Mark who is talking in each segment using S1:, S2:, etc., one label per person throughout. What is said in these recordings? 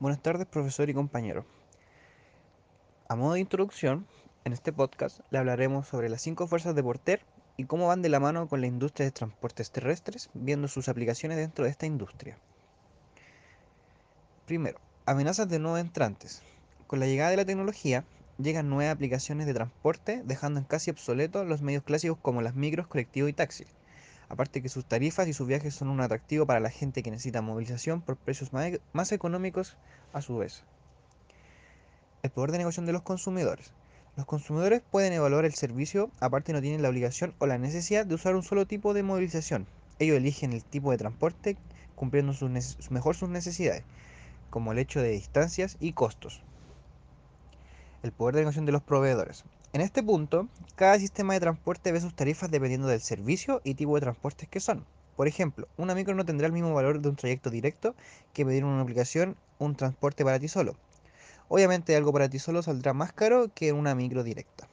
S1: Buenas tardes, profesor y compañero. A modo de introducción, en este podcast le hablaremos sobre las cinco fuerzas de Porter y cómo van de la mano con la industria de transportes terrestres, viendo sus aplicaciones dentro de esta industria. Primero, amenazas de nuevos entrantes. Con la llegada de la tecnología, llegan nuevas aplicaciones de transporte, dejando en casi obsoletos los medios clásicos como las micros, colectivos y taxis. Aparte que sus tarifas y sus viajes son un atractivo para la gente que necesita movilización por precios más, económicos a su vez. El poder de negociación de los consumidores. Los consumidores pueden evaluar el servicio, aparte no tienen la obligación o la necesidad de usar un solo tipo de movilización. Ellos eligen el tipo de transporte cumpliendo mejor sus necesidades, como el hecho de distancias y costos. El poder de negociación de los proveedores. En este punto, cada sistema de transporte ve sus tarifas dependiendo del servicio y tipo de transportes que son. Por ejemplo, una micro no tendrá el mismo valor de un trayecto directo que pedir una aplicación un transporte para ti solo. Obviamente algo para ti solo saldrá más caro que una micro directa.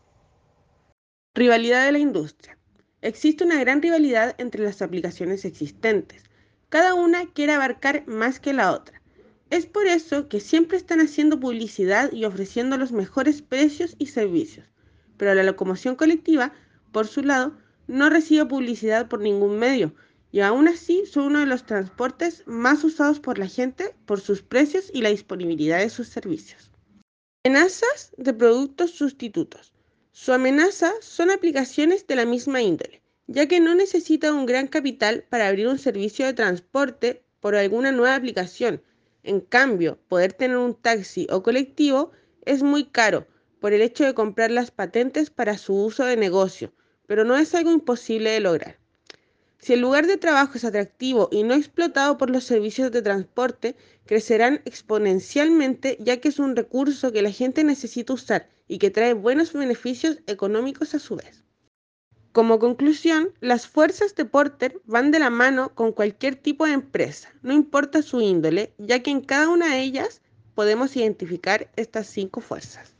S2: Rivalidad de la industria. Existe una gran rivalidad entre las aplicaciones existentes. Cada una quiere abarcar más que la otra. Es por eso que siempre están haciendo publicidad y ofreciendo los mejores precios y servicios pero la locomoción colectiva, por su lado, no recibe publicidad por ningún medio y aún así son uno de los transportes más usados por la gente por sus precios y la disponibilidad de sus servicios. Amenazas de productos sustitutos. Su amenaza son aplicaciones de la misma índole, ya que no necesita un gran capital para abrir un servicio de transporte por alguna nueva aplicación. En cambio, poder tener un taxi o colectivo es muy caro, por el hecho de comprar las patentes para su uso de negocio, pero no es algo imposible de lograr. Si el lugar de trabajo es atractivo y no explotado por los servicios de transporte, crecerán exponencialmente ya que es un recurso que la gente necesita usar y que trae buenos beneficios económicos a su vez. Como conclusión, las fuerzas de Porter van de la mano con cualquier tipo de empresa, no importa su índole, ya que en cada una de ellas podemos identificar estas cinco fuerzas.